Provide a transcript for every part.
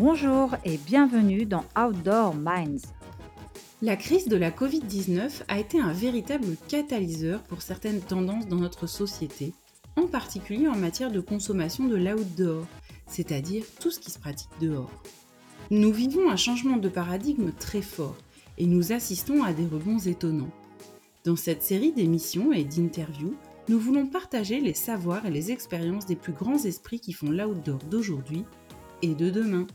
Bonjour et bienvenue dans Outdoor Minds. La crise de la Covid-19 a été un véritable catalyseur pour certaines tendances dans notre société, en particulier en matière de consommation de l'outdoor, c'est-à-dire tout ce qui se pratique dehors. Nous vivons un changement de paradigme très fort et nous assistons à des rebonds étonnants. Dans cette série d'émissions et d'interviews, nous voulons partager les savoirs et les expériences des plus grands esprits qui font l'outdoor d'aujourd'hui et de demain.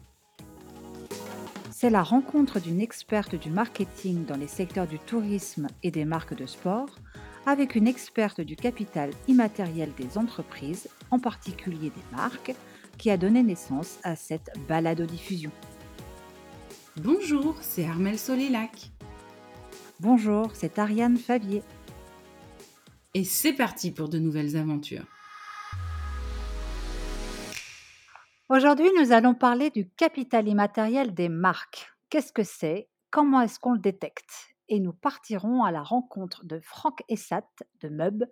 C'est la rencontre d'une experte du marketing dans les secteurs du tourisme et des marques de sport avec une experte du capital immatériel des entreprises, en particulier des marques, qui a donné naissance à cette balado-diffusion. Bonjour, c'est Armel Solélac. Bonjour, c'est Ariane Favier. Et c'est parti pour de nouvelles aventures. Aujourd'hui, nous allons parler du capital immatériel des marques. Qu'est-ce que c'est? Comment est-ce qu'on le détecte? Et nous partirons à la rencontre de Franck Essat de Meub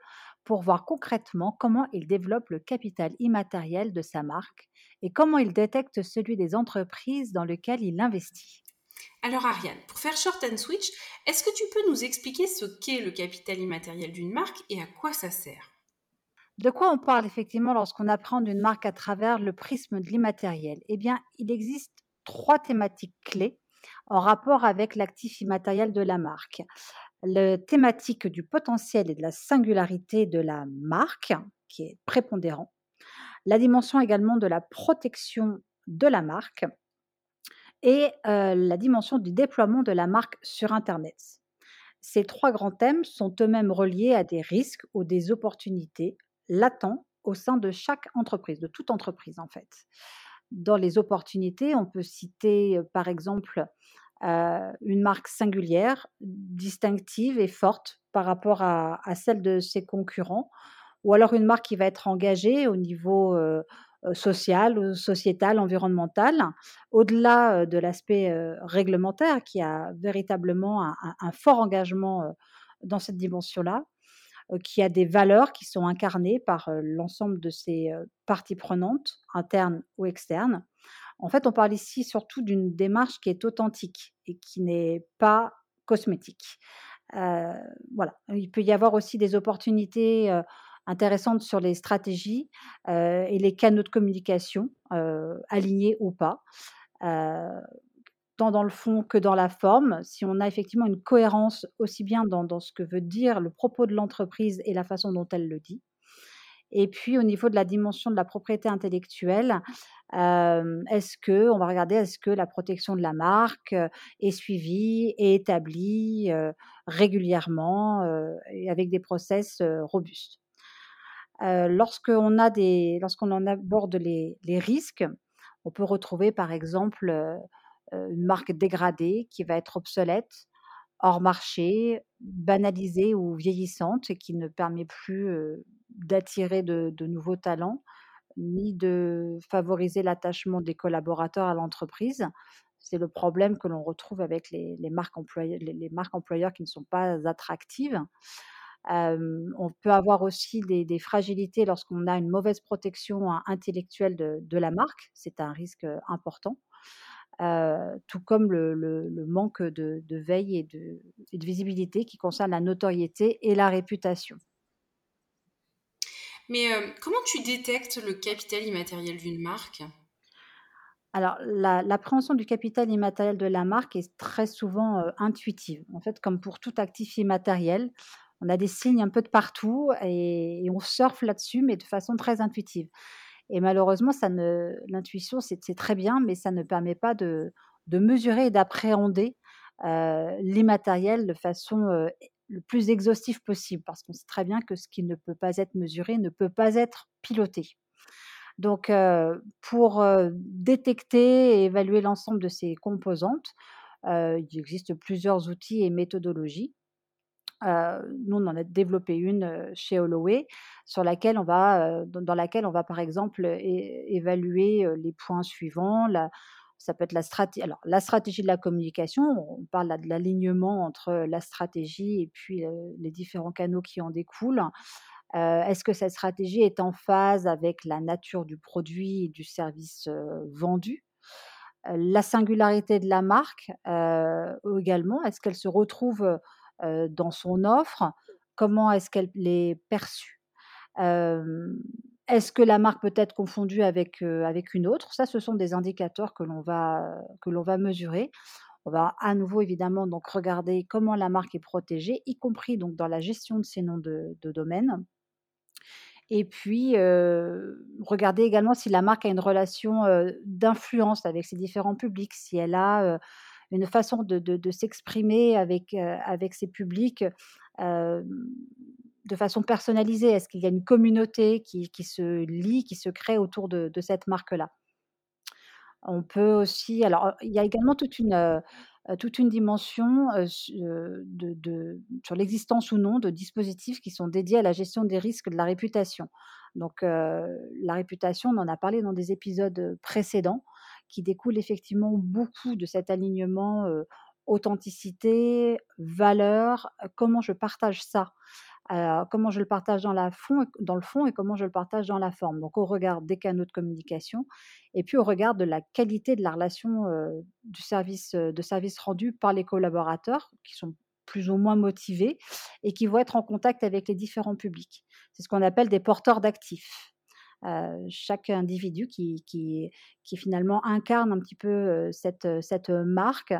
pour voir concrètement comment il développe le capital immatériel de sa marque et comment il détecte celui des entreprises dans lesquelles il investit. Alors Ariane, pour faire short and switch, est-ce que tu peux nous expliquer ce qu'est le capital immatériel d'une marque et à quoi ça sert? De quoi on parle effectivement lorsqu'on apprend une marque à travers le prisme de l'immatériel? Eh bien, il existe trois thématiques clés en rapport avec l'actif immatériel de la marque. La thématique du potentiel et de la singularité de la marque, qui est prépondérant. La dimension également de la protection de la marque et la dimension du déploiement de la marque sur Internet. Ces trois grands thèmes sont eux-mêmes reliés à des risques ou des opportunités latents au sein de chaque entreprise, de toute entreprise en fait. Dans les opportunités, on peut citer par exemple une marque singulière, distinctive et forte par rapport à, celle de ses concurrents, ou alors une marque qui va être engagée au niveau social, sociétal, environnemental, au-delà de l'aspect réglementaire qui a véritablement un, fort engagement dans cette dimension-là, qui a des valeurs qui sont incarnées par l'ensemble de ses parties prenantes, internes ou externes. En fait, on parle ici surtout d'une démarche qui est authentique et qui n'est pas cosmétique. voilà. Il peut y avoir aussi des opportunités intéressante sur les stratégies et les canaux de communication, alignés ou pas, tant dans le fond que dans la forme. Si on a effectivement une cohérence aussi bien dans, ce que veut dire le propos de l'entreprise et la façon dont elle le dit. Et puis au niveau de la dimension de la propriété intellectuelle, est-ce que on va regarder est-ce que la protection de la marque est suivie et établie régulièrement et avec des process robustes? Lorsqu'on a des, lorsqu'on en aborde les, risques, on peut retrouver par exemple une marque dégradée qui va être obsolète, hors marché, banalisée ou vieillissante et qui ne permet plus d'attirer de, nouveaux talents ni de favoriser l'attachement des collaborateurs à l'entreprise. C'est le problème que l'on retrouve avec les, marques employeurs, les, marques employeurs qui ne sont pas attractives on peut avoir aussi des, fragilités lorsqu'on a une mauvaise protection hein, intellectuelle de, la marque. C'est un risque important. Tout comme le, manque de, veille et de, visibilité qui concerne la notoriété et la réputation. Mais comment tu détectes le capital immatériel d'une marque? Alors, l'appréhension du capital immatériel de la marque est très souvent intuitive. En fait, comme pour tout actif immatériel, on a des signes un peu de partout et, on surfe là-dessus, mais de façon très intuitive. Et malheureusement, l'intuition, c'est, très bien, mais ça ne permet pas de, mesurer et d'appréhender euh, l'immatériel de façon euh, le plus exhaustive possible, parce qu'on sait très bien que ce qui ne peut pas être mesuré ne peut pas être piloté. Donc, euh, pour détecter et évaluer l'ensemble de ces composantes, il existe plusieurs outils et méthodologies nous, on en a développé une chez Holloway, sur laquelle on va, dans laquelle on va par exemple évaluer les points suivants. ça peut être la stratégie. Alors, la stratégie de la communication, on parle de l'alignement entre la stratégie et puis les différents canaux qui en découlent. Est-ce que cette stratégie est en phase avec la nature du produit et du service vendu? La singularité de la marque, également. Est-ce qu'elle se retrouve, dans son offre? Comment est-ce qu'elle est perçue? Est-ce que la marque peut être confondue avec, avec une autre? Ça, ce sont des indicateurs que l'on va va mesurer. On va à nouveau évidemment donc regarder comment la marque est protégée, y compris donc dans la gestion de ses noms de de domaine. Et puis, heu, regarder également si la marque a une relation, d'influence avec ses différents publics, si elle a, une façon de s'exprimer avec, avec ses publics, hem, de façon personnalisée. Est-ce qu'il y a une communauté qui se lie, qui se crée autour de cette marque-là? On peut aussi alors, il y a également toute une, une dimension, de sur l'existence ou non de dispositifs qui sont dédiés à la gestion des risques de la réputation. Donc, la réputation, on en a parlé dans des épisodes, précédents, qui découle effectivement beaucoup de cet alignement, authenticité, valeur, comment je partage ça? Comment je le partage dans la fond dans le fond et comment je le partage dans la forme. Donc au regard des canaux de communication et puis au regard de la qualité de la relation, du service, de service rendu par les collaborateurs qui sont plus ou moins motivés et qui vont être en contact avec les différents publics. C'est ce qu'on appelle des porteurs d'actifs. Heu, chaque individu qui finalement incarne un petit peu, cette, heu, cette, marque,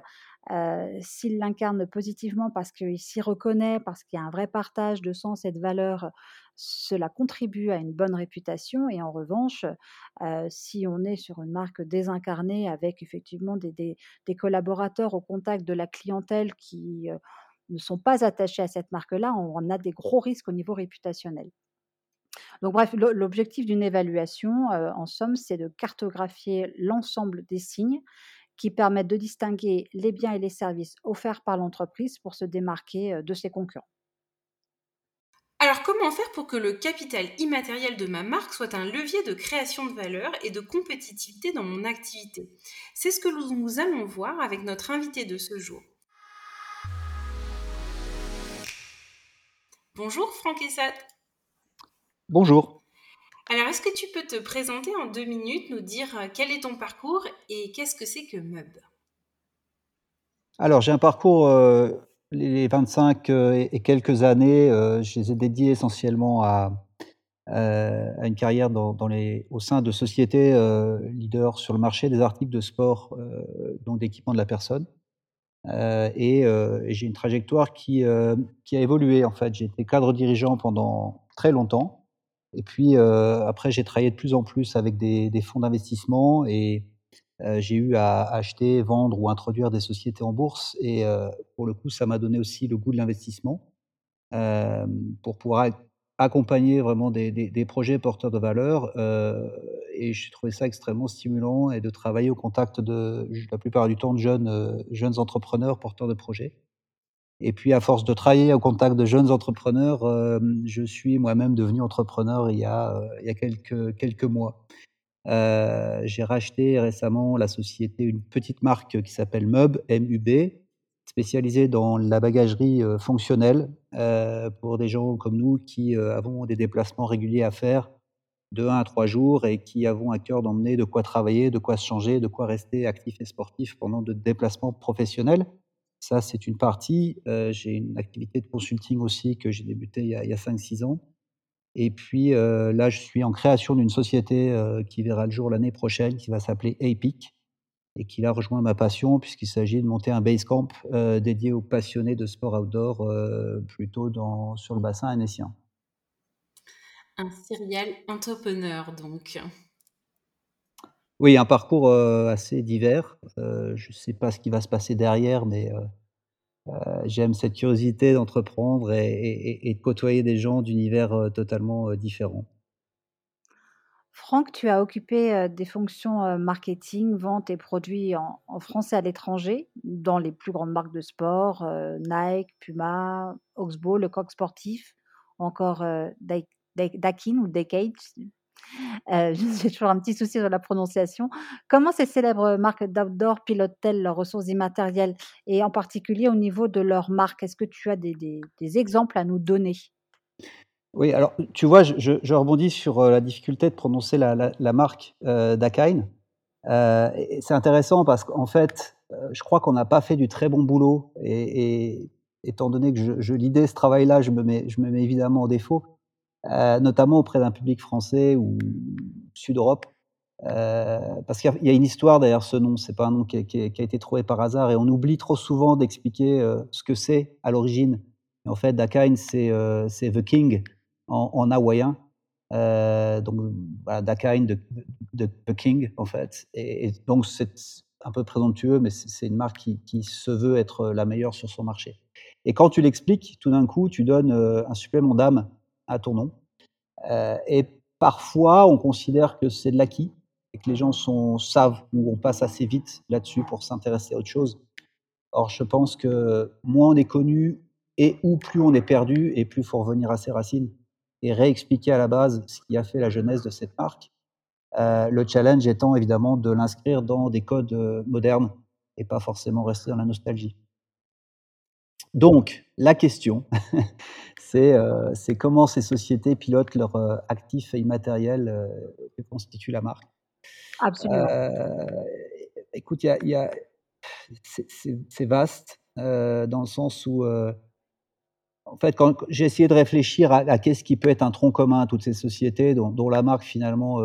s'il l'incarne positivement parce qu'il s'y reconnaît, parce qu'il y a un vrai partage de sens et de valeurs, cela contribue à une bonne réputation et en revanche, si on est sur une marque désincarnée avec effectivement des collaborateurs au contact de la clientèle qui, ne sont pas attachés à cette marque-là, on a des gros risques au niveau réputationnel. Donc bref, l'o l'objectif d'une évaluation, heu, en somme, c'est de cartographier l'ensemble des signes qui permettent de distinguer les biens et les services offerts par l'entreprise pour se démarquer, heu, de ses concurrents. Alors comment faire pour que le capital immatériel de ma marque soit un levier de création de valeur et de compétitivité dans mon activité? C'est ce que nous allons voir avec notre invité de ce jour. Bonjour Franck Essat. Bonjour. Alors, est-ce que tu peux te présenter en deux minutes, nous dire euh, quel est ton parcours et qu'est-ce que c'est que MEUB Alors, j'ai un parcours, heu, les 25 heu, et et quelques années, je les ai dédiés essentiellement à, une carrière dans dans les au sein de sociétés, leaders sur le marché des articles de sport, heu, donc d'équipement de la personne. Et j'ai une trajectoire qui, qui a évolué en fait. J'ai été cadre dirigeant pendant très longtemps et puis, heu, après j'ai travaillé de plus en plus avec des fonds d'investissement et Heu, j'ai eu à acheter, vendre ou introduire des sociétés en bourse et heu, pour le coup, ça m'a donné aussi le goût de l'investissement, pour pouvoir ac accompagner vraiment des projets porteurs de valeur, et j'ai trouvé ça extrêmement stimulant et de travailler au contact de la plupart du temps de jeunes entrepreneurs porteurs de projets et puis à force de travailler au contact de jeunes entrepreneurs, hem, je suis moi-même devenu entrepreneur il y a, a quelques mois. Heu, j'ai racheté récemment la société, une petite marque qui s'appelle Meub, M-U-B, spécialisée dans la bagagerie, fonctionnelle, pour des gens comme nous qui, avons des déplacements réguliers à faire de 1 à 3 jours et qui avons à cœur d'emmener de quoi travailler, de quoi se changer, de quoi rester actif et sportif pendant de déplacements professionnels. Ça, c'est une partie. Heu, j'ai une activité de consulting aussi que j'ai débuté il y a il y a 5-6 ans. Et puis, heu, là, je suis en création d'une société, heu, qui verra le jour l'année prochaine, qui va s'appeler Epic et qui là rejoint ma passion puisqu'il s'agit de monter un base camp, dédié aux passionnés de sport outdoor, plutôt sur le bassin annécien. Un serial entrepreneur, donc. Oui, un parcours, heu, assez divers. Heu, je ne sais pas ce qui va se passer derrière, mais, heu, j'aime cette curiosité d'entreprendre et de côtoyer des gens d'univers, totalement, différents. Franck, tu as occupé, des fonctions, marketing, vente et produits en en France et à l'étranger, dans les plus grandes marques de sport, Nike, Puma, Oxbow, Le Coq Sportif encore, heu, Dai Dai Dakin ou Decade. Heu, j'ai toujours un petit souci sur la prononciation. Comment ces célèbres marques d'outdoor pilotent-elles leurs ressources immatérielles et en particulier au niveau de leur marque? Est-ce que tu as des exemples à nous donner? Oui, alors, tu vois, je rebondis sur, heu, la difficulté de prononcer la marque, heu, Dakine. et c'est intéressant parce qu'en fait, je crois qu'on n'a pas fait du très bon boulot et étant donné que je je lidais ce travail-là, je je me mets évidemment en défaut, notamment auprès d'un public français ou Sud-Europe. parce qu'il y a une histoire derrière ce nom, c'est pas un nom qui a été trouvé par hasard et on oublie trop souvent d'expliquer, ce que c'est à l'origine. En fait, Dakine, c'est, The King en en hawaïen. donc voilà, Dakine de The King en fait et donc c'est un peu présomptueux, mais c'est une marque qui se veut être, la meilleure sur son marché. Et quand tu l'expliques, tout d'un coup, tu donnes, un supplément d'âme à ton nom. et parfois, on considère que c'est de l'acquis et que les gens savent ou on passe assez vite là-dessus pour s'intéresser à autre chose. Or, je pense que moins on est connu et ou plus on est perdu et plus il faut revenir à ses racines et réexpliquer à la base ce qui a fait la jeunesse de cette marque. le challenge étant évidemment de l'inscrire dans des codes, modernes et pas forcément rester dans la nostalgie. Donc, la question, euh, c'est comment ces sociétés pilotent leurs euh, actifs immatériels euh, que constitue la marque. Absolument. écoute, y a, c'est vaste dans le sens où, en fait, quand j'ai essayé de réfléchir à, qu'est-ce qui peut être un tronc commun à toutes ces sociétés dont, dont la marque finalement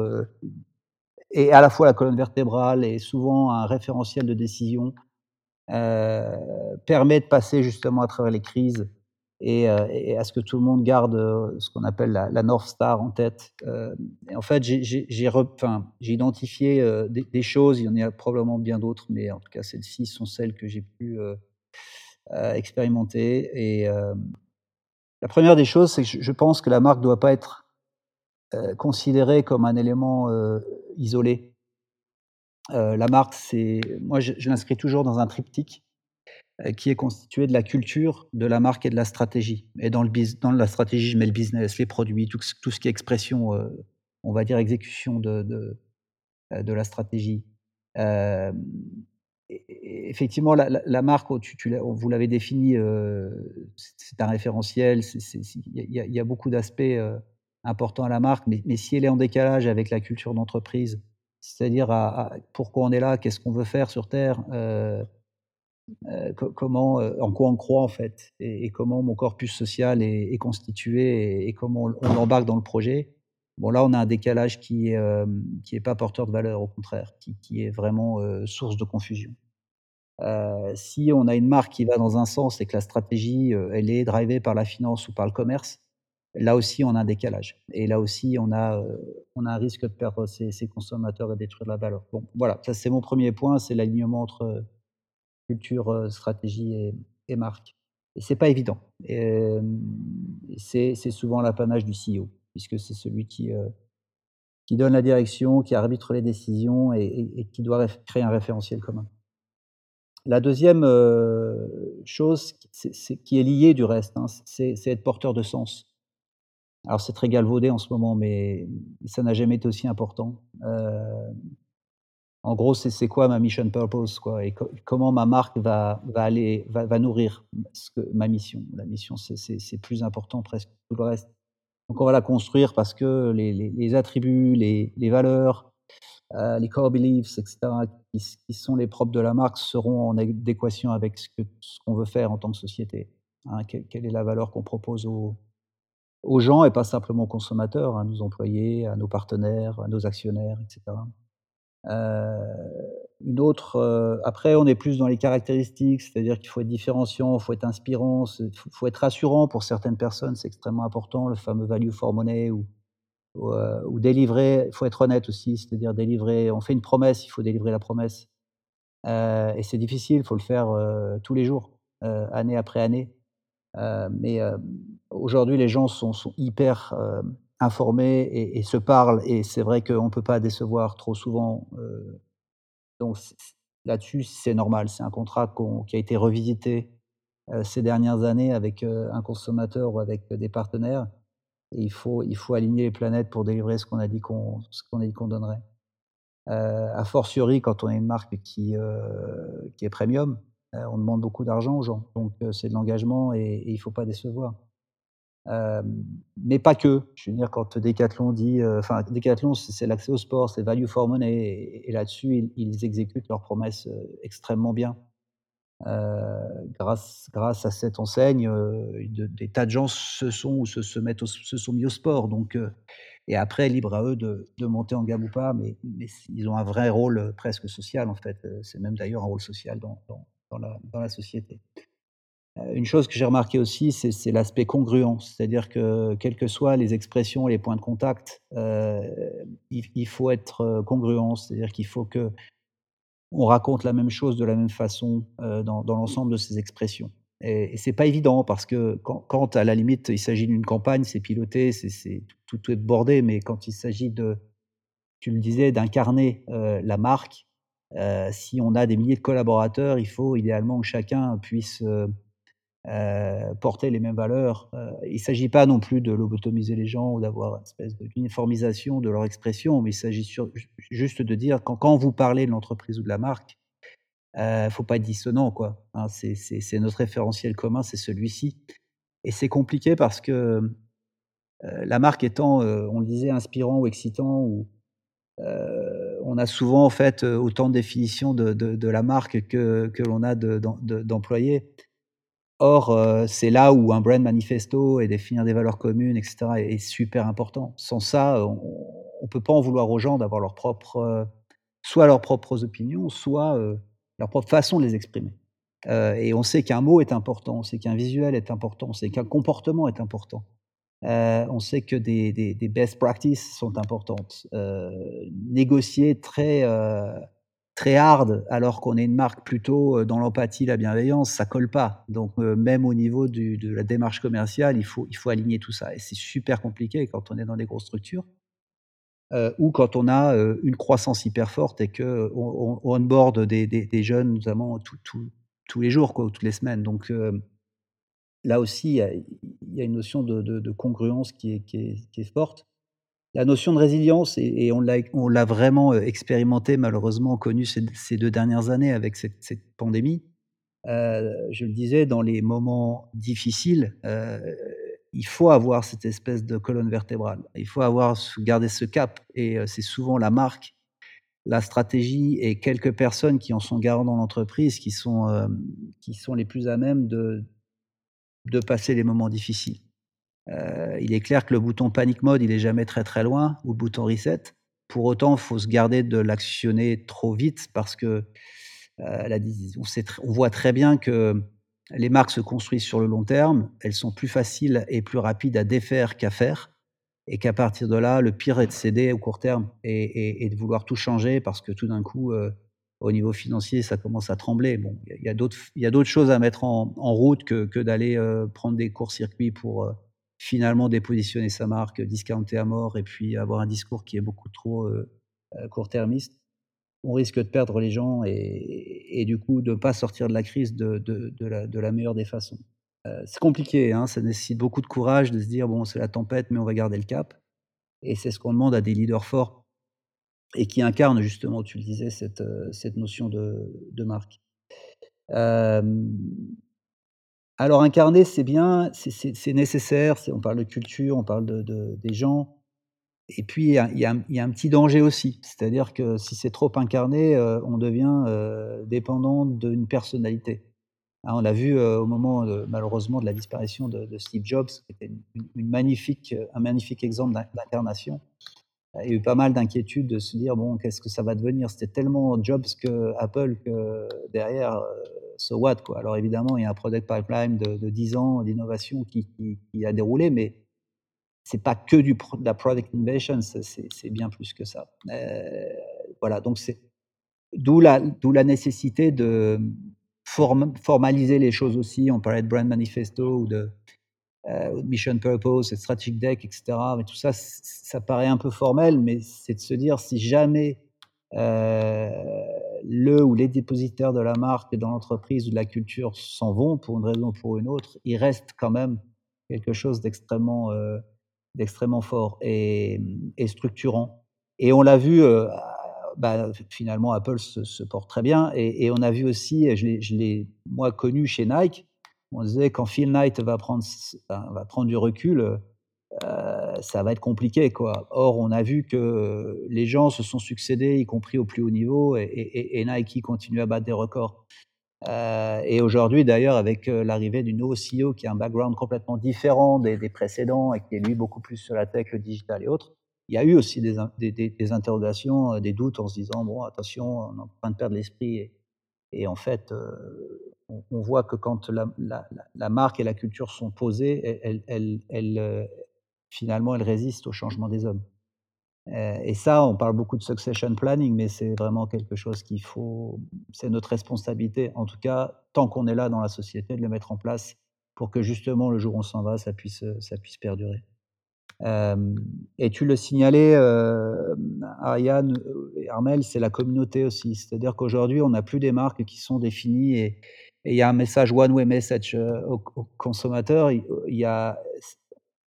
est à la fois la colonne vertébrale et souvent un référentiel de décision euh, permet de passer justement à travers les crises et, euh, à ce que tout le monde garde euh, ce qu'on appelle la, North Star en tête. en fait, j'ai identifié des, des, choses, il y en a probablement bien d'autres, mais en tout cas, celles-ci sont celles que j'ai pu expérimenter. Et la première des choses, c'est que je pense que la marque ne doit pas être considérée comme un élément isolé. Euh, la marque, c'est moi, je, l'inscris toujours dans un triptyque euh, qui est constitué de la culture, de la marque et de la stratégie. Et dans, la stratégie, je mets le business, les produits, tout, ce qui est expression, euh, on va dire exécution de, de, la stratégie. effectivement, la, marque, tu, vous l'avez défini, c'est un référentiel, il y, a beaucoup d'aspects importants à la marque, mais si elle est en décalage avec la culture d'entreprise, c'est-à-dire pourquoi on est là, qu'est-ce qu'on veut faire sur Terre, euh, euh, comment, euh, en quoi on croit en fait, et, comment mon corpus social est, constitué et, comment on, l'embarque dans le projet. Bon là, on a un décalage qui est qui pas porteur de valeur, au contraire, qui, qui est vraiment source de confusion. si on a une marque qui va dans un sens et que la stratégie, elle est drivée par la finance ou par le commerce, là aussi, on a un décalage. Et là aussi, on a, euh, on a un risque de perdre ces, consommateurs et détruire la valeur. Bon, voilà, ça c'est mon premier point, c'est l'alignement entre euh, culture, euh, stratégie et, et marque. Et c'est pas évident. c'est souvent l'apanage du CEO, puisque c'est celui qui, qui donne la direction, qui arbitre les décisions et, qui doit créer un référentiel commun. La deuxième chose qui est liée du reste, hein, c'est être porteur de sens. Alors c'est très galvaudé en ce moment, mais ça n'a jamais été aussi important. Euh, en gros, c'est quoi ma mission purpose quoi, et comment ma marque va, va aller, va, va nourrir ce que, ma mission? La mission, c'est plus important presque que tout le reste. Donc on va la construire parce que les, les, attributs, les, les valeurs, euh, les core beliefs, etc., qui, sont les propres de la marque, seront en adéquation avec ce qu'on ce qu'on veut faire en tant que société. Hein, quelle, quelle, est la valeur qu'on propose aux, aux gens et pas simplement aux consommateurs, à nos employés, à nos partenaires, à nos actionnaires, etc. Euh, une autre, euh, après, on est plus dans les caractéristiques, c'est-à-dire qu'il faut être différenciant, il faut être inspirant, il faut, être rassurant pour certaines personnes, c'est extrêmement important, le fameux value for money euh, ou délivrer, il faut être honnête aussi, c'est-à-dire délivrer, on fait une promesse, il faut délivrer la promesse. Et c'est difficile, il faut le faire tous les jours, année après année. Mais Aujourd'hui, les gens sont, hyper euh, informés et, se parlent, et c'est vrai qu'on ne peut pas décevoir trop souvent. Euh, donc là-dessus, c'est normal. C'est un contrat qui a été revisité euh, ces dernières années avec euh, un consommateur ou avec des partenaires. Il faut, aligner les planètes pour délivrer ce qu'on a dit qu'on qu'on qu donnerait. Euh, a fortiori, quand on a une marque qui est premium, on demande beaucoup d'argent aux gens. Donc c'est de l'engagement et, il ne faut pas décevoir. mais pas que. Je veux dire, quand Decathlon dit, enfin, Decathlon, c'est l'accès au sport, c'est value for money, et, là-dessus, ils, exécutent leurs promesses extrêmement bien. grâce, grâce à cette enseigne, des tas de gens se sont ou se, mettent se sont mis au sport. Donc, et après, libre à eux de, monter en gamme ou pas, mais, ils ont un vrai rôle presque social en fait. C'est même d'ailleurs un rôle social dans, dans la société. Euh, une chose que j'ai remarqué aussi, c'est l'aspect congruent, c'est-à-dire que quelles que soient les expressions, les points de contact, euh, il, faut être euh, congruent, c'est-à-dire qu'il faut que on raconte la même chose de la même façon dans, l'ensemble de ces expressions. Et, et c'est pas évident parce que quand, à la limite il s'agit d'une campagne, c'est piloté, c'est tout, tout, est bordé, mais quand il s'agit de, tu le disais, d'incarner la marque, si on a des milliers de collaborateurs, il faut idéalement que chacun puisse euh, porter les mêmes valeurs. Euh, il ne s'agit pas non plus de lobotomiser les gens ou d'avoir une espèce d'uniformisation de leur expression, mais il s'agit juste de dire quand, quand vous parlez de l'entreprise ou de la marque, il euh, ne faut pas être dissonant. Hein, c'est notre référentiel commun, c'est celui-ci. Et c'est compliqué parce que la marque étant, on le disait, inspirant ou excitant, ou, on a souvent en fait autant de définitions de, la marque que, que l'on a d'employés. Or, euh, c'est là où un brand manifesto et définir des valeurs communes, etc., est, super important. Sans ça, on ne peut pas en vouloir aux gens d'avoir leur propre, euh, soit leurs propres opinions, soit euh, leur propre façon de les exprimer. et on sait qu'un mot est important, on sait qu'un visuel est important, on sait qu'un comportement est important. On sait que des, best practices sont importantes. négocier très très hard alors qu'on est une marque plutôt dans l'empathie, la bienveillance, ça colle pas. Donc même au niveau de la démarche commerciale, il faut, aligner tout ça. Et c'est super compliqué quand on est dans des grosses structures ou quand on a une croissance hyper forte et qu'on on, onboard des, des, jeunes, notamment tous les jours, quoi, toutes les semaines. Donc là aussi, il y, a, une notion de, congruence qui est, qui est forte la notion de résilience, et, on l'a vraiment euh, expérimenté, malheureusement connu ces, deux dernières années avec cette, pandémie. Euh, je le disais, dans les moments difficiles, euh, il faut avoir cette espèce de colonne vertébrale. Il faut avoir garder ce cap, et c'est souvent la marque, la stratégie et quelques personnes qui en sont garants dans l'entreprise qui qui sont les plus à même de de passer les moments difficiles. Euh, il est clair que le bouton panic mode, il est jamais très très loin, ou le bouton reset. Pour autant, faut se garder de l'actionner trop vite parce que euh, on, on, voit très bien que les marques se construisent sur le long terme. Elles sont plus faciles et plus rapides à défaire qu'à faire. Et qu'à partir de là, le pire est de céder au court terme et, de vouloir tout changer parce que tout d'un coup, euh, au niveau financier, ça commence à trembler. Bon, il y a, d'autres choses à mettre en, route que, d'aller prendre des courts-circuits pour finalement dépositionner sa marque, discounter à mort et puis avoir un discours qui est beaucoup trop euh, euh, court-termiste, on risque de perdre les gens et, du coup de ne pas sortir de la crise de, la, meilleure des façons. Euh, c'est compliqué, hein, ça nécessite beaucoup de courage de se dire bon, c'est la tempête, mais on va garder le cap. Et c'est ce qu'on demande à des leaders forts et qui incarnent justement, tu le disais, cette, cette notion de, marque. Alors incarner, c'est bien, c'est nécessaire, on parle de culture, on parle de, des gens. Et puis, il y, a, un petit danger aussi, c'est-à-dire que si c'est trop incarné, euh, on devient euh, dépendant d'une personnalité. Hein, on l'a vu euh, au moment, malheureusement, de la disparition de, Steve Jobs, qui était un magnifique exemple d'incarnation. Il y a eu pas mal d'inquiétudes de se dire, bon, qu'est-ce que ça va devenir? C'était tellement Jobs que Apple que derrière so what quoi. Alors évidemment, il y a un product pipeline de, de 10 ans d'innovation qui, a déroulé, mais c'est pas que du de la product innovation, c'est bien plus que ça. Euh, voilà, donc c'est d'où la, la nécessité de formaliser les choses aussi. On parlait de brand manifesto ou de, euh, mission purpose, strategic deck, etc. Mais tout ça, ça paraît un peu formel, mais c'est de se dire si jamais euh, le ou les dépositaires de la marque dans l'entreprise ou de la culture s'en vont pour une raison ou pour une autre, il reste quand même quelque chose d'extrêmement euh, d'extrêmement fort et, structurant. Et on l'a vu, euh, bah, finalement, Apple se, porte très bien. Et, on a vu aussi, je l'ai moi connu chez Nike, On disait quand Phil Knight va prendre va prendre du recul, heu, ça va être compliqué, quoi. Or, on a vu que les gens se sont succédés, y compris au plus haut niveau et Nike continue à battre des records. Heu et aujourd'hui d'ailleurs avec, l'arrivée du nouveau CEO qui a un background complètement différent des précédents et qui est lui beaucoup plus sur la tech, le digital et autres, il y a eu aussi des in des des des interrogations, des doutes en se disant: «Bon attention, on est en train de perdre l'esprit» et en fait, on voit que quand la marque et la culture sont posées, elles, heu, finalement, elles résistent au changement des hommes. Heu et ça, on parle beaucoup de succession planning, mais c'est vraiment quelque chose qu'il faut c'est notre responsabilité, en tout cas, tant qu'on est là dans la société, de le mettre en place pour que justement le jour où on s'en va, ça puisse, puisse perdurer. Et tu le signalais, hem, Ariane et Armelle, c'est la communauté aussi. C'est-à-dire qu'aujourd'hui, on n'a plus des marques qui sont définies et et il y a un message one way message, heu, au au consommateur. Il y a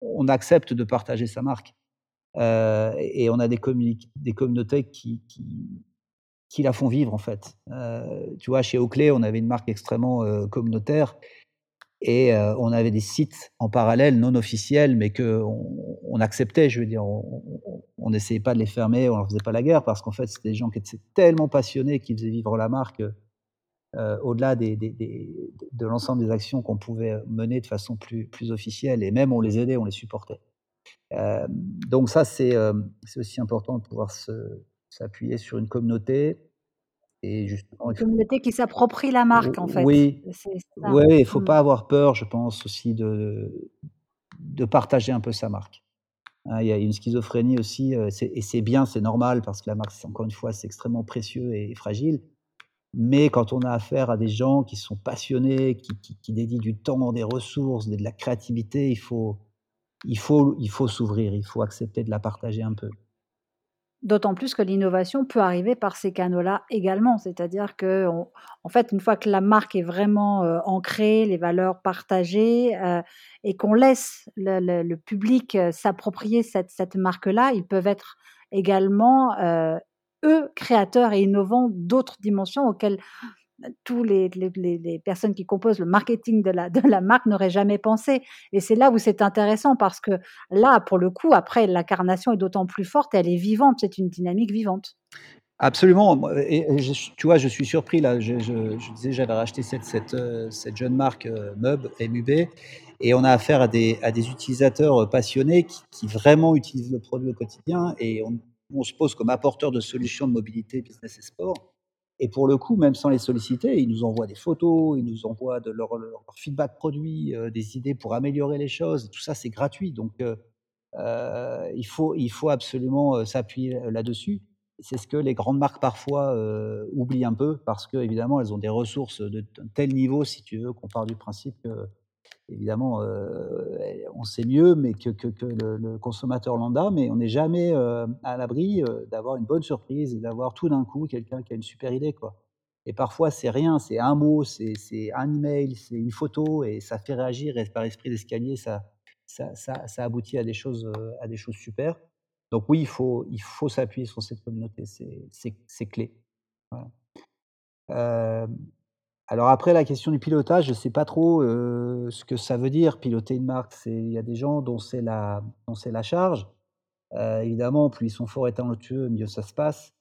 on accepte de partager sa marque. Heu et on a des des communautés qui qui la font vivre, en fait. Heu, tu vois, chez Oakley, on avait une marque extrêmement, communautaire et on avait des sites en parallèle non officiels, mais qu'on on acceptait. Je veux dire, on n'essayait pas de les fermer, on leur faisait pas la guerre parce qu'en fait, c'était des gens qui étaient tellement passionnés, qui faisaient vivre la marque, heu, au-delà des des des de l'ensemble des actions qu'on pouvait mener de façon plus plus officielle et même on les aidait, on les supportait. Hem, donc ça, c'est, hem, c'est aussi important de pouvoir s'appuyer sur une communauté et justement Une communauté qui s'approprie la marque, en fait. oui, ça. ouais, il faut Mmh. pas avoir peur, je pense aussi de de partager un peu sa marque. Hein, il y a une schizophrénie aussi, et c'est bien, c'est normal parce que la marque, encore une fois, c'est extrêmement précieux et fragile. Mais quand on a affaire à des gens qui sont passionnés, qui dédient du temps, des ressources, de la créativité, il faut il faut il faut s'ouvrir, il faut accepter de la partager un peu. D'autant plus que l'innovation peut arriver par ces canaux-là également. C'est-à-dire qu'on en fait, une fois que la marque est vraiment, heu, ancrée, les valeurs partagées, heu et qu'on laisse le public, heu, s'approprier cette cette marque-là, ils peuvent être également, eux, créateurs et innovants d'autres dimensions auxquelles tous les personnes qui composent le marketing de la de la marque n'auraient jamais pensé. Et c'est là où c'est intéressant parce que là, pour le coup, après l'incarnation est d'autant plus forte, elle est vivante, c'est une dynamique vivante. Absolument, et je tu vois, je suis surpris là, je disais, j'avais racheté cette cette, heu, cette jeune marque, heu, MUB, M-U-B et on a affaire à des à des utilisateurs, heu, passionnés qui qui vraiment utilisent le produit au quotidien et on on se pose comme apporteur de solutions de mobilité, business et sport et pour le coup, même sans les solliciter, ils nous envoient des photos, ils nous envoient leur feedback produit, heu, des idées pour améliorer les choses. Tout ça, c'est gratuit donc heu heu, il faut absolument, s'appuyer là-dessus. C'est ce que les grandes marques parfois, oublient un peu parce qu'évidemment, elles ont des ressources de tel niveau, si tu veux, qu'on part du principe qu'évidemment, heu, elles on sait mieux, mais que le consommateur lambda, mais on n'est jamais, heu, à l'abri, heu, d'avoir une bonne surprise d'avoir tout d'un coup quelqu'un qui a une super idée, quoi et parfois, c'est rien, c'est un mot, c'est un email, c'est une photo et ça fait réagir et par esprit d'escalier, ça ça ça aboutit à des choses, à des choses super. Donc oui, il faut il faut s'appuyer sur cette communauté, c'est clé. Voilà. Alors après la question du pilotage, je sais pas trop, heu, ce que ça veut dire piloter une marque. Il y a des gens dont c'est la charge. Heu, évidemment, plus ils sont forts et talentueux, mieux ça se passe.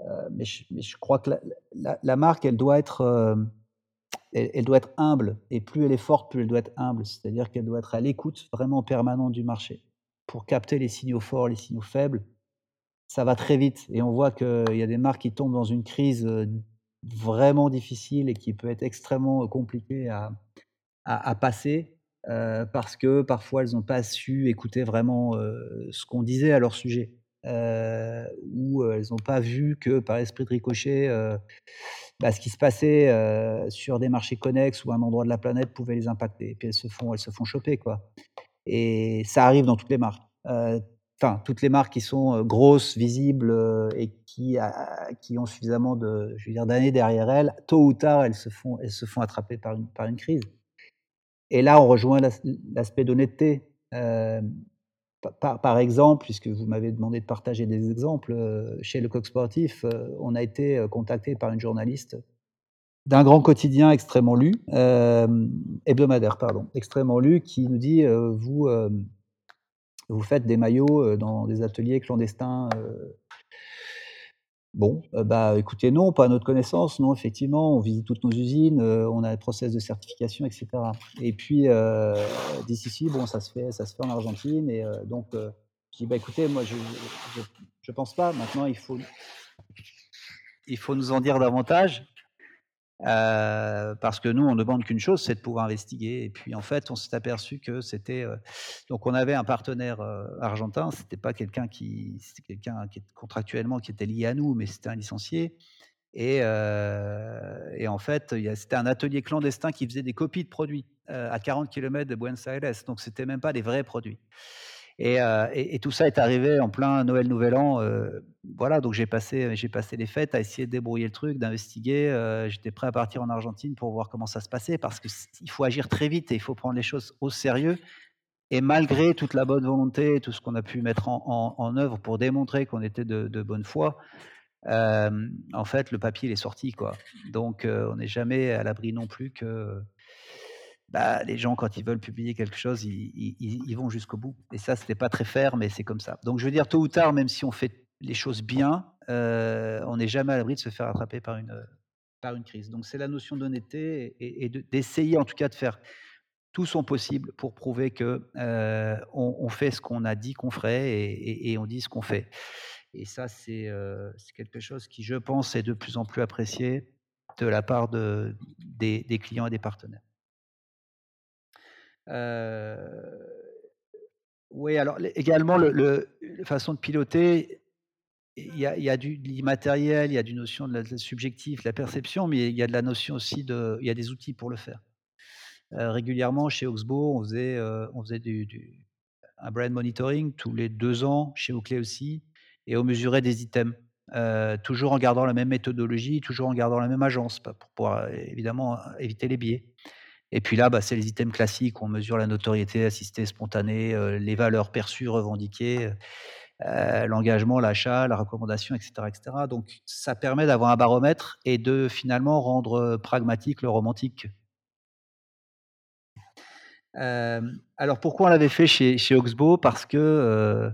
Heu, mais je crois que la marque, elle doit être, elle doit être humble et plus elle est forte, plus elle doit être humble. C'est-à-dire qu'elle doit être à l'écoute vraiment permanente du marché pour capter les signaux forts, les signaux faibles. Ça va très vite et on voit qu'il y a des marques qui tombent dans une crise, vraiment difficile et qui peut être extrêmement compliquée à à passer, parce que parfois elles ont pas su écouter vraiment, ce qu'on disait à leur sujet. Heu, ou elles ont pas vu que par esprit de ricochet, bah, ce qui se passait, sur des marchés connexes ou un endroit de la planète pouvait les impacter et puis elles se font elles se font choper, quoi et ça arrive dans toutes les marques. Enfin, toutes les marques qui sont, heu, grosses, visibles, heu et qui a qui ont suffisamment je veux dire d'années derrière elles, tôt ou tard, elles se font elles se font attraper par une par une crise et là, on rejoint l'as l'aspect d'honnêteté. Par par exemple, puisque vous m'avez demandé de partager des exemples, chez Leclerc Sportif, on a été, heu, contactés par une journaliste d'un grand quotidien extrêmement lu, hebdomadaire, pardon, extrêmement lu, qui nous dit, vous, vous faites des maillots dans des ateliers clandestins. Bon, bah, écoutez, non, pas à notre connaissance. Non, effectivement, on visite toutes nos usines, on a un process de certification, etc. Et puis, euh, d'ici ici, bon, ça se fait, ça se fait en Argentine. Et donc, je bah, écoutez, moi, je, je, pense pas. Maintenant, il faut, il faut nous en dire davantage. Euh, parce que nous, on ne demande qu'une chose, c'est de pouvoir investiguer. Et puis, en fait, on s'est aperçu que c'était. Euh, donc, on avait un partenaire euh, argentin. C'était pas quelqu'un qui, c'était quelqu'un qui contractuellement qui était lié à nous, mais c'était un licencié. Et, et en fait, c'était un atelier clandestin qui faisait des copies de produits à 40 km de Buenos Aires. Donc, c'était même pas des vrais produits. Euh, et, tout ça est arrivé en plein Noël Nouvel An. Euh, voilà, donc j'ai passé, j'ai passé les fêtes à essayer de débrouiller le truc, d'investiguer. Euh, j'étais prêt à partir en Argentine pour voir comment ça se passait, parce qu'il faut agir très vite et il faut prendre les choses au sérieux. Et malgré toute la bonne volonté, tout ce qu'on a pu mettre en, œuvre pour démontrer qu'on était de, de, bonne foi, en fait, le papier il est sorti, quoi. Donc, on n'est jamais à l'abri non plus que bah, les gens, quand ils veulent publier quelque chose, ils, vont jusqu'au bout. Et ça, c'était pas très fair, mais c'est comme ça. Donc, je veux dire, tôt ou tard, même si on fait les choses bien, euh, on n'est jamais à l'abri de se faire attraper par une, par une crise. Donc, c'est la notion d'honnêteté et, d'essayer, en tout cas, de faire tout son possible pour prouver que euh, on, fait ce qu'on a dit qu'on ferait et, on dit ce qu'on fait. Et ça, euh, c'est quelque chose qui, je pense, est de plus en plus apprécié de la part de, des clients et des partenaires. Oui, alors également, le, la façon de piloter, il y a, il du immatériel, il y a du notion de la, subjectif, la perception, mais il y a de la notion aussi de, il y a des outils pour le faire. régulièrement, chez faisait, on faisait du, un brand monitoring tous les deux ans, chez Oakley aussi, et on mesurait des items. toujours en gardant la même méthodologie, toujours en gardant la même agence, pour pouvoir évidemment éviter les biais. Et puis là, bah, c'est les items classiques. On mesure la notoriété assistée spontanée, euh, les valeurs perçues, revendiquées, euh, l'engagement, l'achat, la recommandation, etc., etc. Donc, ça permet d'avoir un baromètre et de finalement rendre euh, pragmatique le romantique. alors, pourquoi on l'avait fait chez, chez Oxbow? Parce que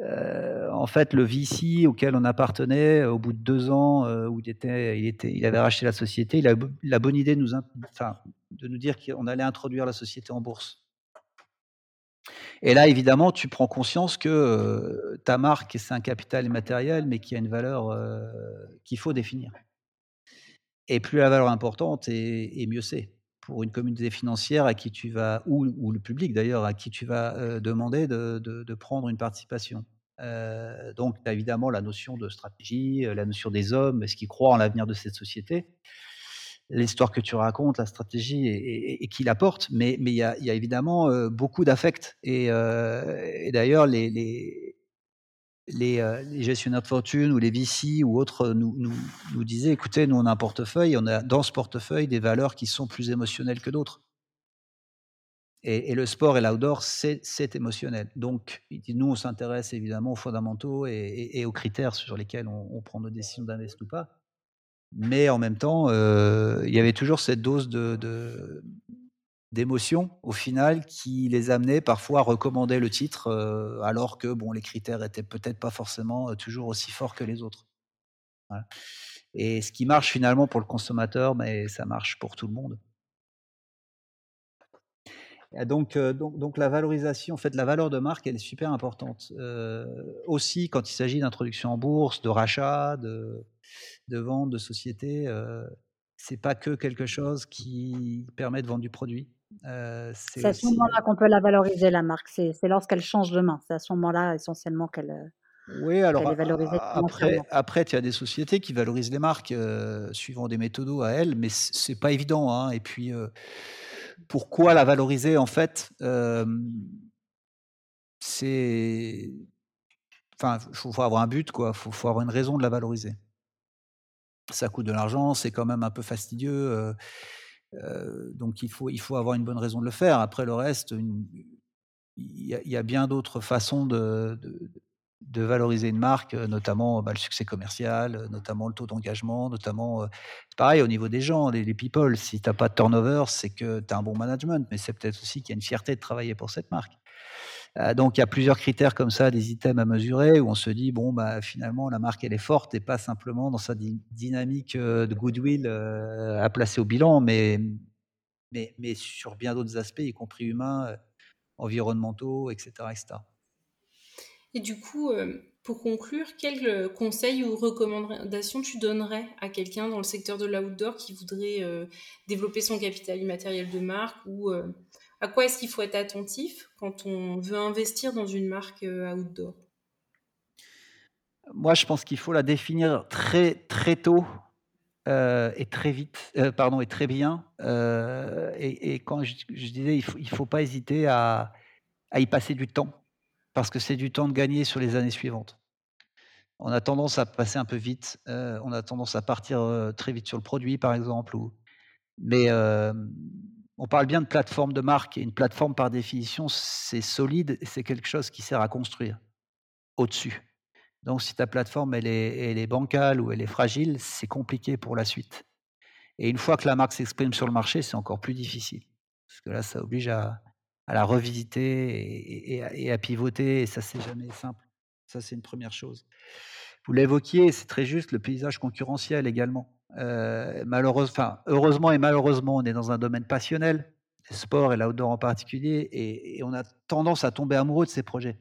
euh, en fait, le VC auquel on appartenait, au bout de deux ans euh, où il, était, il, avait racheté la société, il a la bonne idée de nous, dire qu'on allait introduire la société en bourse. Et là, évidemment, tu prends conscience que euh, ta marque, c'est un capital immatériel, mais qui a une valeur qu'il faut définir. Et plus la valeur importante, et mieux c'est pour une communauté financière à qui tu vas, ou, le public d'ailleurs, à qui tu vas euh, demander de, prendre une participation. Euh, donc, tu as évidemment la notion de stratégie, euh, la notion des hommes, est-ce qu'ils croient en l'avenir de cette société, l'histoire que tu racontes, la stratégie et, et, qui l'apporte, mais il y, a, évidemment beaucoup d'affect. Et, d'ailleurs, les, euh, les, gestionnaires de fortune ou les VC ou autres nous, disaient écoutez, nous on a un portefeuille, on a dans ce portefeuille des valeurs qui sont plus émotionnelles que d'autres. Et, le sport et l'outdoor, c'est émotionnel. Donc, nous, on s'intéresse évidemment aux fondamentaux et, aux critères sur lesquels on, prend nos décisions d'investir ou pas. Mais en même temps, euh, il y avait toujours cette dose de, d'émotions au final qui les amenaient parfois à recommander le titre euh, alors que bon les critères étaient peut-être pas forcément euh, toujours aussi forts que les autres. Et ce qui marche finalement pour le consommateur, mais ça marche pour tout le monde. donc, euh, donc, donc, la valorisation, en fait, la valeur de marque, elle est super importante. aussi quand il s'agit d'introduction en bourse, de rachat, de, de vente de société, c'est pas que quelque chose qui permet de vendre du produit. Euh, c'est à ce moment-là qu'on peut la valoriser, la marque. C'est lorsqu'elle change de main. C'est à ce moment-là, essentiellement, qu'elle euh, oui, alors est valorisée après, après, tu as des sociétés qui valorisent les marques euh, suivant des méthodos à elles, mais c'est pas évident. Hein. Et puis, pourquoi la valoriser en fait C'est, enfin, il faut, avoir un but, quoi. Faut, faut avoir une raison de la valoriser. Ça coûte de l'argent, c'est quand même un peu fastidieux donc il faut, il faut avoir une bonne raison de le faire. Après le reste, il y, a bien d'autres façons de, valoriser une marque, notamment bah, le succès commercial, notamment le taux d'engagement, notamment, pareil au niveau des gens, les, people. Si tu n'as pas de turnover, c'est que tu as un bon management, mais c'est peut-être aussi qu'il y a une fierté de travailler pour cette marque. Donc il y a plusieurs critères comme ça, des items à mesurer, où on se dit, bon, bah, finalement, la marque, elle est forte et pas simplement dans sa dynamique de goodwill à placer au bilan, mais, mais, mais sur bien d'autres aspects, y compris humains, environnementaux, etc. Et du coup, euh, pour conclure, quels euh, conseils ou recommandations tu donnerais à quelqu'un dans le secteur de l'outdoor qui voudrait euh, développer son capital immatériel de marque ou à quoi est-ce qu'il faut être attentif quand on veut investir dans une marque outdoor? Moi, je pense qu'il faut la définir très très tôt et très vite, pardon, et très bien. Et, quand je, disais, il il faut pas hésiter à, à y passer du temps parce que c'est du temps de gagner sur les années suivantes. On a tendance à passer un peu vite, euh, on a tendance à partir euh, très vite sur le produit, par exemple. Ou... Mais euh, on parle bien de plateforme de marque, et une plateforme, par définition, c'est solide, c'est quelque chose qui sert à construire au-dessus. Donc, si ta plateforme, elle est, bancale ou elle est fragile, c'est compliqué pour la suite. Et une fois que la marque s'exprime sur le marché, c'est encore plus difficile. Parce que là, ça oblige à, à la revisiter et, à, pivoter, et ça, c'est jamais simple. Ça, c'est une première chose. Vous l'évoquiez, c'est très juste, le paysage concurrentiel également. Euh, enfin, heureusement et malheureusement, on est dans un domaine passionnel, sport et l'outdoor en particulier, et, on a tendance à tomber amoureux de ces projets.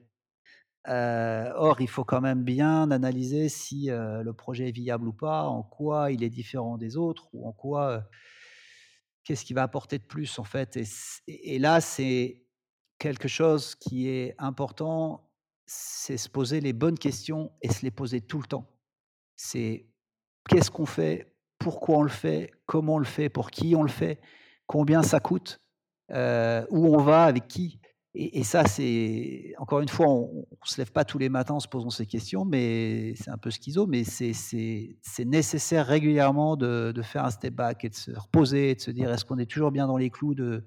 Euh, or, il faut quand même bien analyser si euh, le projet est viable ou pas, en quoi il est différent des autres, ou en quoi qu'est-ce qui va apporter de plus en fait et, là, c'est quelque chose qui est important, c'est se poser les bonnes questions et se les poser tout le temps. C'est qu'est-ce qu'on fait, pourquoi on le fait, comment on le fait, pour qui on le fait, combien ça coûte, euh, où on va, avec qui. Et, ça, c'est encore une fois, on, ne se lève pas tous les matins en se posant ces questions, mais c'est un peu schizo, mais c'est nécessaire régulièrement de, faire un step back et de se reposer, de se dire est-ce qu'on est toujours bien dans les clous de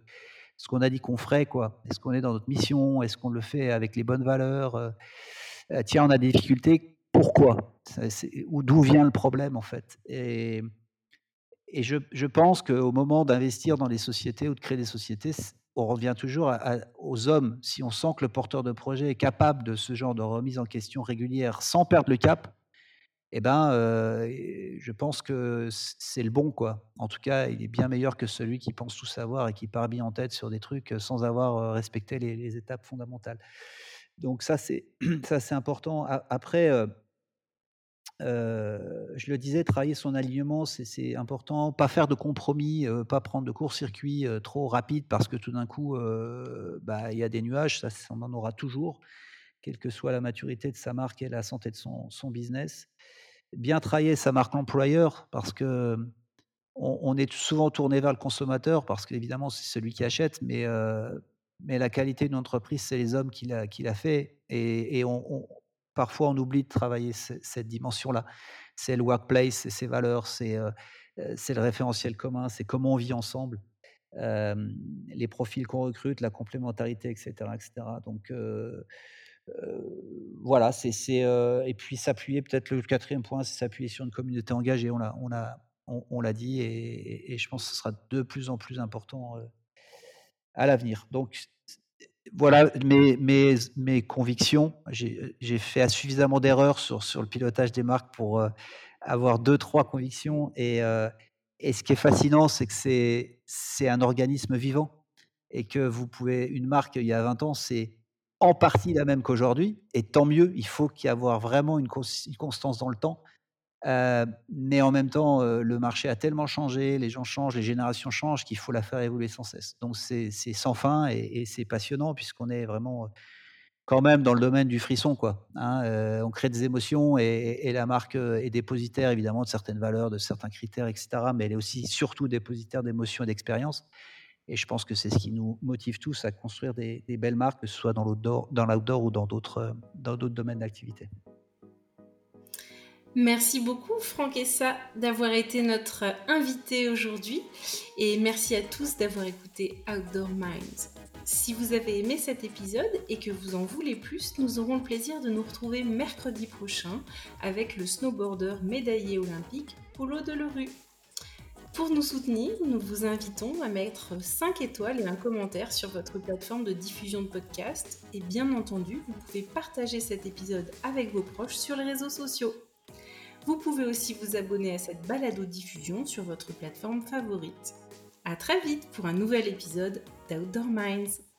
ce qu'on a dit qu'on ferait, quoi? Est-ce qu'on est dans notre mission? Est-ce qu'on le fait avec les bonnes valeurs? Euh, Tiens, on a des difficultés, pourquoi? Ou d'où vient le problème en fait? Et je, pense qu'au moment d'investir dans les sociétés ou de créer des sociétés, on revient toujours aux hommes. Si on sent que le porteur de projet est capable de ce genre de remise en question régulière sans perdre le cap, eh ben, euh, je pense que c'est le bon, quoi. En tout cas, il est bien meilleur que celui qui pense tout savoir et qui part bien en tête sur des trucs sans avoir euh, respecté les, étapes fondamentales. Donc ça, c'est ça, c'est important. Après, euh, je le disais, travailler son alignement, c'est important. Pas faire de compromis, pas prendre de court-circuit trop rapide parce que tout d'un coup, bah, il y a des nuages, ça, on en aura toujours, quelle que soit la maturité de sa marque et la santé de son, business. Bien travailler sa marque employeur parce que on, est souvent tourné vers le consommateur parce qu'évidemment, c'est celui qui achète, mais, mais la qualité d'une entreprise, c'est les hommes qui l'a, qui l'a fait. Et, on, parfois on oublie de travailler cette dimension-là. C'est le workplace, c'est ses valeurs, c'est c'est le référentiel commun, c'est comment on vit ensemble, les profils qu'on recrute, la complémentarité, etc. etc. Donc voilà, c'est et puis s'appuyer, peut-être le quatrième point, c'est s'appuyer sur une communauté engagée. On l'a on a, on, l'a dit et, et, je pense que ce sera de plus en plus important à l'avenir. Donc voilà mes, mes, mes convictions. J'ai fait suffisamment d'erreurs sur, sur le pilotage des marques pour euh, avoir deux, trois convictions. Et, euh, et ce qui est fascinant, c'est que c'est un organisme vivant et que vous pouvez, une marque il y a 20 ans, c'est en partie la même qu'aujourd'hui. Et tant mieux, il faut qu'il y ait vraiment une, une constance dans le temps mais en même temps, le marché a tellement changé, les gens changent, les générations changent qu'il faut la faire évoluer sans cesse. Donc c'est sans fin et, c'est passionnant puisqu'on est vraiment quand même dans le domaine du frisson. Quoi, hein, on crée des émotions et, la marque est dépositaire évidemment de certaines valeurs, de certains critères, etc. Mais elle est aussi surtout dépositaire d'émotions et d'expériences. Et je pense que c'est ce qui nous motive tous à construire des belles marques, que ce soit dans l'outdoor ou dans d'autres domaines d'activité. Merci beaucoup Franck Essa d'avoir été notre invité aujourd'hui et merci à tous d'avoir écouté Outdoor Minds. Si vous avez aimé cet épisode et que vous en voulez plus, nous aurons le plaisir de nous retrouver mercredi prochain avec le snowboarder médaillé olympique Polo Delerue. Pour nous soutenir, nous vous invitons à mettre 5 étoiles et un commentaire sur votre plateforme de diffusion de podcast. Et bien entendu, vous pouvez partager cet épisode avec vos proches sur les réseaux sociaux. Vous pouvez aussi vous abonner à cette balado-diffusion sur votre plateforme favorite. A très vite pour un nouvel épisode d'Outdoor Minds.